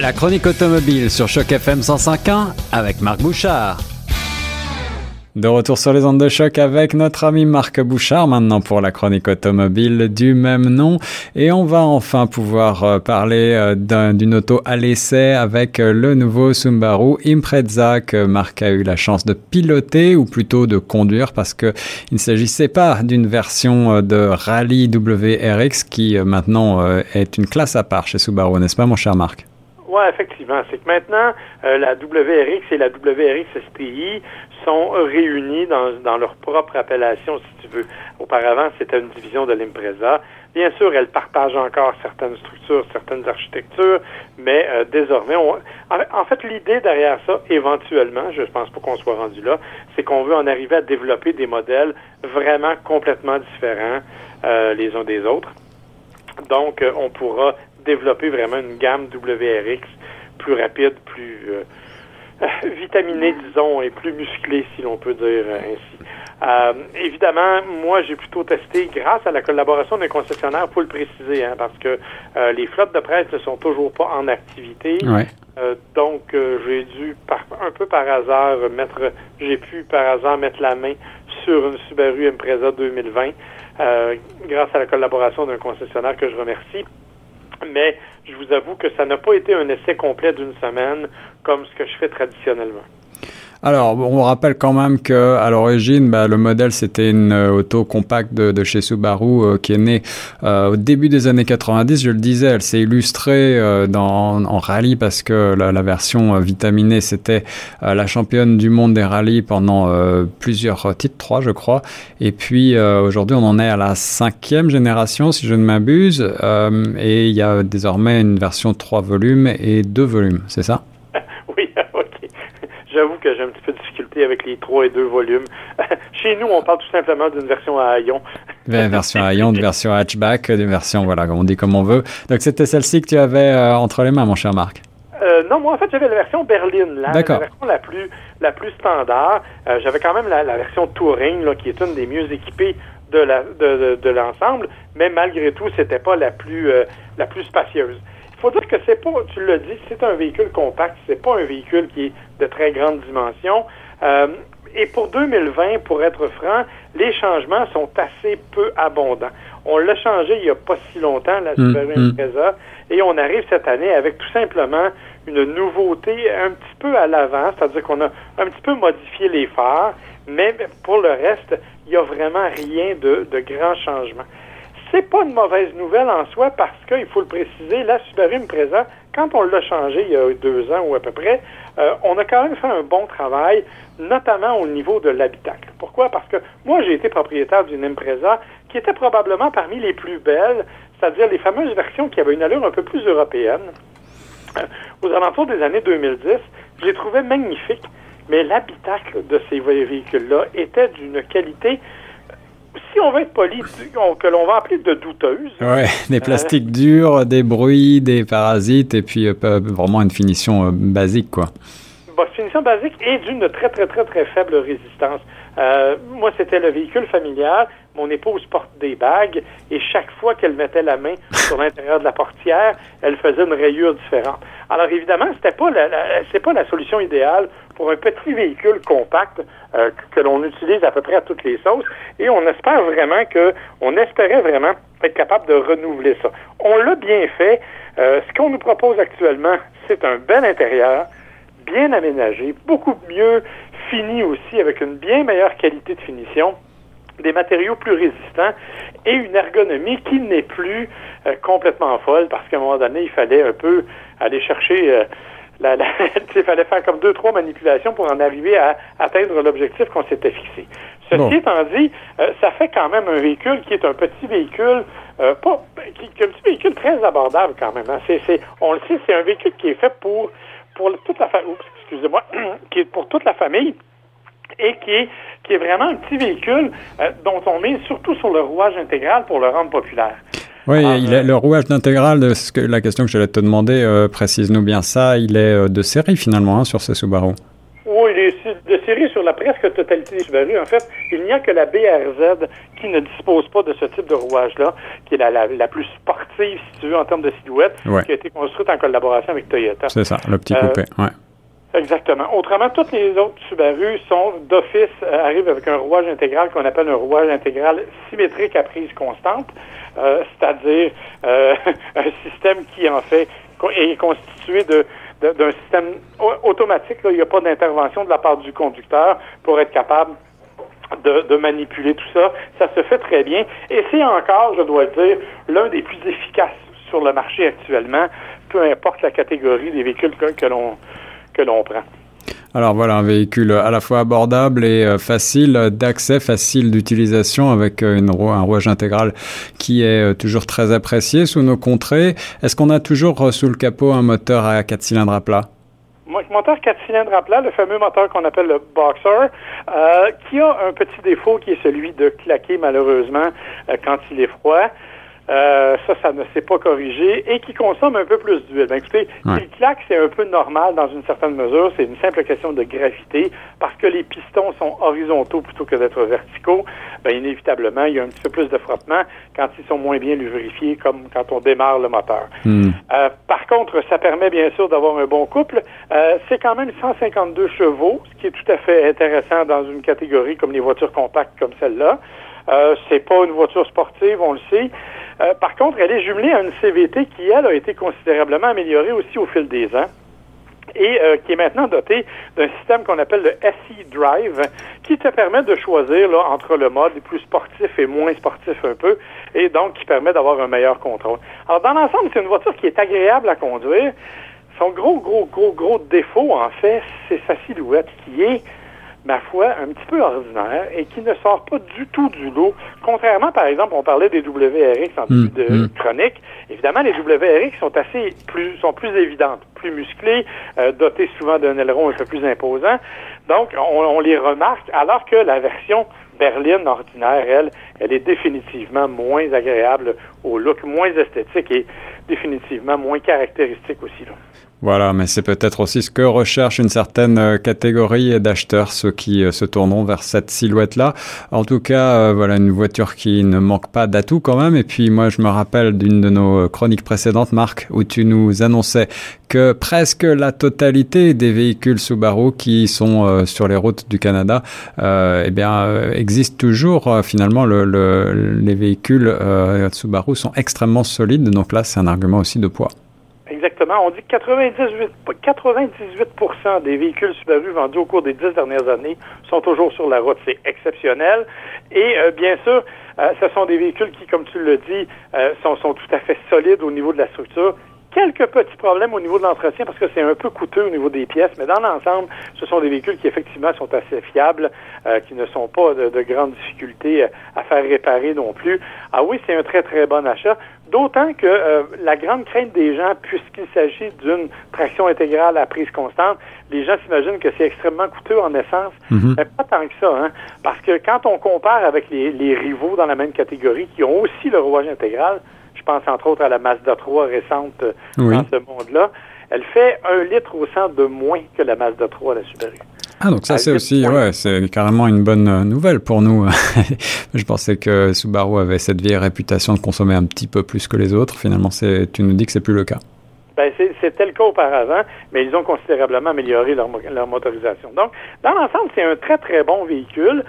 La chronique automobile sur Choc FM 105.1 avec Marc Bouchard. De retour sur les ondes de choc avec notre ami Marc Bouchard maintenant pour la chronique automobile du même nom et on va enfin pouvoir euh, parler euh, d'une auto à l'essai avec euh, le nouveau Subaru Impreza que Marc a eu la chance de piloter ou plutôt de conduire parce que il ne s'agissait pas d'une version de rallye WRX qui maintenant est une classe à part chez Subaru, n'est-ce pas mon cher Marc? Oui, effectivement. C'est que maintenant, la WRX et la WRX STI sont réunis dans, dans leur propre appellation, si tu veux. Auparavant, c'était une division de l'Impreza. Bien sûr, elle partage encore certaines structures, certaines architectures, mais euh, désormais, on... en fait, l'idée derrière ça, éventuellement, je pense pas qu'on soit rendu là, c'est qu'on veut en arriver à développer des modèles vraiment complètement différents euh, les uns des autres. Donc, euh, on pourra développer vraiment une gamme WRX plus rapide, plus vitaminé, disons, et plus musclé, si l'on peut dire ainsi. Euh, évidemment, moi, j'ai plutôt testé grâce à la collaboration des concessionnaires, pour le préciser, hein, parce que euh, les flottes de presse ne sont toujours pas en activité. Euh, donc, j'ai dû, par, un peu par hasard, mettre, j'ai pu par hasard mettre la main sur une Subaru Impreza 2020, grâce à la collaboration d'un concessionnaire que je remercie mais je vous avoue que ça n'a pas été un essai complet d'une semaine comme ce que je fais traditionnellement. Alors, on rappelle quand même que à l'origine, bah, le modèle c'était une euh, auto compacte de, chez Subaru euh, qui est née euh, au début des années 90. Je le disais, elle s'est illustrée dans, en rallye parce que la, version vitaminée c'était la championne du monde des rallyes pendant plusieurs titres, trois je crois. Et puis aujourd'hui, on en est à la cinquième génération si je ne m'abuse, et il y a désormais une version trois volumes et deux volumes, c'est ça? Que j'ai un petit peu de difficulté avec les trois et deux volumes. Chez nous, on parle tout simplement d'une version à haillons. Une version à haillons, une version hatchback, une version, voilà, on dit comme on veut. Donc, c'était celle-ci que tu avais euh, entre les mains, mon cher Marc. Euh, non, moi en fait j'avais la version berline, la, la version la plus la plus standard. Euh, j'avais quand même la, version touring là, qui est une des mieux équipées de la de, de, l'ensemble, mais malgré tout c'était pas la plus la plus spacieuse. Il faut dire que c'est pas, tu l'as dit, c'est un véhicule compact, c'est pas un véhicule qui est de très grande dimension. Euh, et pour 2020, pour être franc, les changements sont assez peu abondants. On l'a changé il n'y a pas si longtemps, la mm, Subaru mm. Impreza, et on arrive cette année avec tout simplement une nouveauté un petit peu à l'avant, c'est-à-dire qu'on a un petit peu modifié les phares, mais pour le reste, il n'y a vraiment rien de, de grand changement. C'est pas une mauvaise nouvelle en soi parce qu'il faut le préciser, la Subaru Impreza, quand on l'a changé il y a deux ans ou à peu près, euh, on a quand même fait un bon travail, notamment au niveau de l'habitacle. Pourquoi? Parce que moi, j'ai été propriétaire d'une Impreza qui était probablement parmi les plus belles, c'est-à-dire les fameuses versions qui avaient une allure un peu plus européenne. Euh, aux alentours des années 2010, je les trouvais magnifiques, mais l'habitacle de ces véhicules-là était d'une qualité si on veut être poli, que l'on va appeler de douteuse. Ouais, des plastiques durs, des bruits, des parasites, et puis euh, vraiment une finition euh, basique, quoi. Bon, finition basique et d'une très, très, très, très faible résistance. Euh, moi, c'était le véhicule familial. Mon épouse porte des bagues et chaque fois qu'elle mettait la main sur l'intérieur de la portière, elle faisait une rayure différente. Alors évidemment, c'était pas la, c'est pas la solution idéale pour un petit véhicule compact euh, que l'on utilise à peu près à toutes les sauces. Et on espère vraiment que, on espérait vraiment être capable de renouveler ça. On l'a bien fait. Euh, ce qu'on nous propose actuellement, c'est un bel intérieur, bien aménagé, beaucoup mieux fini aussi, avec une bien meilleure qualité de finition des matériaux plus résistants et une ergonomie qui n'est plus euh, complètement folle parce qu'à un moment donné, il fallait un peu aller chercher il fallait faire comme deux, trois manipulations pour en arriver à atteindre l'objectif qu'on s'était fixé. Ceci étant dit, euh, ça fait quand même un véhicule qui est un petit véhicule, pas, qui, est un petit véhicule très abordable quand même. Hein. C'est, on le sait, c'est un véhicule qui est fait pour, pour toute la famille, excusez-moi, qui est pour toute la famille et qui est, qui est vraiment un petit véhicule euh, dont on met surtout sur le rouage intégral pour le rendre populaire. Oui, il est, le rouage intégral, de ce que, la question que j'allais te demander, euh, précise-nous bien ça, il est euh, de série finalement hein, sur ces Subaru. Oui, les, de série sur la presque totalité des Subaru, en fait, il n'y a que la BRZ qui ne dispose pas de ce type de rouage-là, qui est la, la, plus sportive, si tu veux, en termes de silhouette, qui a été construite en collaboration avec Toyota. C'est ça, le petit coupé, ouais. Exactement. Autrement, toutes les autres Subaru sont d'office, euh, arrivent avec un rouage intégral qu'on appelle un rouage intégral symétrique à prise constante, euh, c'est-à-dire euh, un système qui en fait est constitué de d'un système automatique. il n'y a pas d'intervention de la part du conducteur pour être capable de, manipuler tout ça. Ça se fait très bien. Et c'est encore, je dois le dire, l'un des plus efficaces sur le marché actuellement, peu importe la catégorie des véhicules que l'on que l'on prend. Alors voilà, un véhicule à la fois abordable et euh, facile d'accès, facile d'utilisation avec euh, une un rouage intégral qui est euh, toujours très apprécié sous nos contrées. Est-ce qu'on a toujours sous le capot un moteur à 4 cylindres à plat? moteur 4 cylindres à plat, le fameux moteur qu'on appelle le Boxer, qui a un petit défaut qui est celui de claquer malheureusement quand il est froid. Euh, ça, ça ne s'est pas corrigé et qui consomme un peu plus d'huile. Ben, écoutez, ouais. claque, c'est un peu normal dans une certaine mesure. C'est une simple question de gravité parce que les pistons sont horizontaux plutôt que d'être verticaux. Ben, inévitablement, il y a un petit peu plus de frottement quand ils sont moins bien lubrifiés, comme quand on démarre le moteur. Hmm. Euh, par contre, ça permet bien sûr d'avoir un bon couple. Euh, c'est quand même 152 chevaux, ce qui est tout à fait intéressant dans une catégorie comme les voitures compactes comme celle-là. Euh, c'est pas une voiture sportive, on le sait. Euh, par contre, elle est jumelée à une CVT qui, elle, a été considérablement améliorée aussi au fil des ans et euh, qui est maintenant dotée d'un système qu'on appelle le SE Drive, qui te permet de choisir là, entre le mode plus sportif et moins sportif un peu, et donc qui permet d'avoir un meilleur contrôle. Alors, dans l'ensemble, c'est une voiture qui est agréable à conduire. Son gros, gros, gros, gros défaut, en fait, c'est sa silhouette qui est ma foi, un petit peu ordinaire et qui ne sort pas du tout du lot. Contrairement, par exemple, on parlait des WRX en début de mm, mm. chronique. Évidemment, les WRX sont assez plus, sont plus évidentes, plus musclées, euh, dotées souvent d'un aileron un peu plus imposant. Donc, on, on les remarque, alors que la version berline ordinaire, elle, elle est définitivement moins agréable au look, moins esthétique et définitivement moins caractéristique aussi. Là. Voilà, mais c'est peut-être aussi ce que recherche une certaine euh, catégorie d'acheteurs, ceux qui euh, se tourneront vers cette silhouette-là. En tout cas, euh, voilà une voiture qui ne manque pas d'atouts quand même. Et puis moi, je me rappelle d'une de nos chroniques précédentes, Marc, où tu nous annonçais que presque la totalité des véhicules Subaru qui sont sur les routes du Canada, eh bien, existent toujours. finalement, le, le, les véhicules Subaru sont extrêmement solides. Donc là, c'est un argument aussi de poids. Exactement. On dit que 98, 98% des véhicules Subaru vendus au cours des dix dernières années sont toujours sur la route. C'est exceptionnel. Et euh, bien sûr, euh, ce sont des véhicules qui, comme tu le dis, euh, sont, sont tout à fait solides au niveau de la structure quelques petits problèmes au niveau de l'entretien parce que c'est un peu coûteux au niveau des pièces, mais dans l'ensemble, ce sont des véhicules qui effectivement sont assez fiables, euh, qui ne sont pas de, de grandes difficultés euh, à faire réparer non plus. Ah oui, c'est un très très bon achat, d'autant que euh, la grande crainte des gens, puisqu'il s'agit d'une traction intégrale à prise constante, les gens s'imaginent que c'est extrêmement coûteux en essence, mhm. mais pas tant que ça, hein, parce que quand on compare avec les, les rivaux dans la même catégorie qui ont aussi le rouage intégral, je pense entre autres à la Mazda 3 récente euh, dans ce monde-là. Elle fait un litre au centre de moins que la Mazda 3, la Subaru. Ah, donc ça, c'est aussi, ouais, c'est carrément une bonne euh, nouvelle pour nous. je pensais que Subaru avait cette vieille réputation de consommer un petit peu plus que les autres. Finalement, tu nous dis que c'est plus le cas. Ben, c'était le cas auparavant, mais ils ont considérablement amélioré leur, leur motorisation. Donc, dans l'ensemble, c'est un très, très bon véhicule.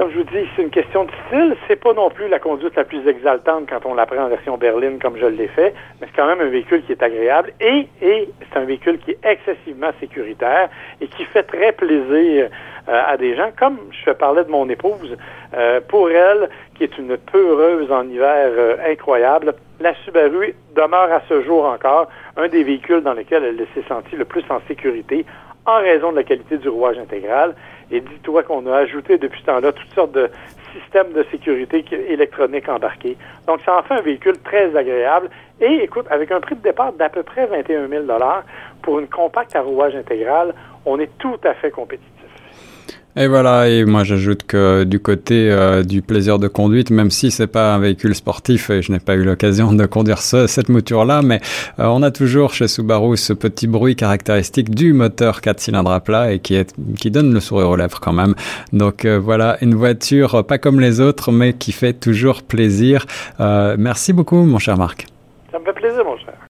Comme je vous dis, c'est une question de style. C'est pas non plus la conduite la plus exaltante quand on la prend en version berline comme je l'ai fait, mais c'est quand même un véhicule qui est agréable et, et c'est un véhicule qui est excessivement sécuritaire et qui fait très plaisir euh, à des gens. Comme je parlais de mon épouse, euh, pour elle, qui est une peureuse en hiver euh, incroyable, la Subaru demeure à ce jour encore un des véhicules dans lesquels elle s'est sentie le plus en sécurité en raison de la qualité du rouage intégral. Et dis-toi qu'on a ajouté depuis ce temps-là toutes sortes de systèmes de sécurité électroniques embarqués. Donc, ça en fait un véhicule très agréable. Et écoute, avec un prix de départ d'à peu près 21 000 pour une compacte à rouage intégral, on est tout à fait compétitif. Et voilà, et moi j'ajoute que du côté euh, du plaisir de conduite, même si c'est pas un véhicule sportif et je n'ai pas eu l'occasion de conduire cette mouture-là, mais euh, on a toujours chez Subaru ce petit bruit caractéristique du moteur 4 cylindres à plat et qui, est, qui donne le sourire aux lèvres quand même. Donc euh, voilà, une voiture pas comme les autres, mais qui fait toujours plaisir. merci beaucoup mon cher Marc.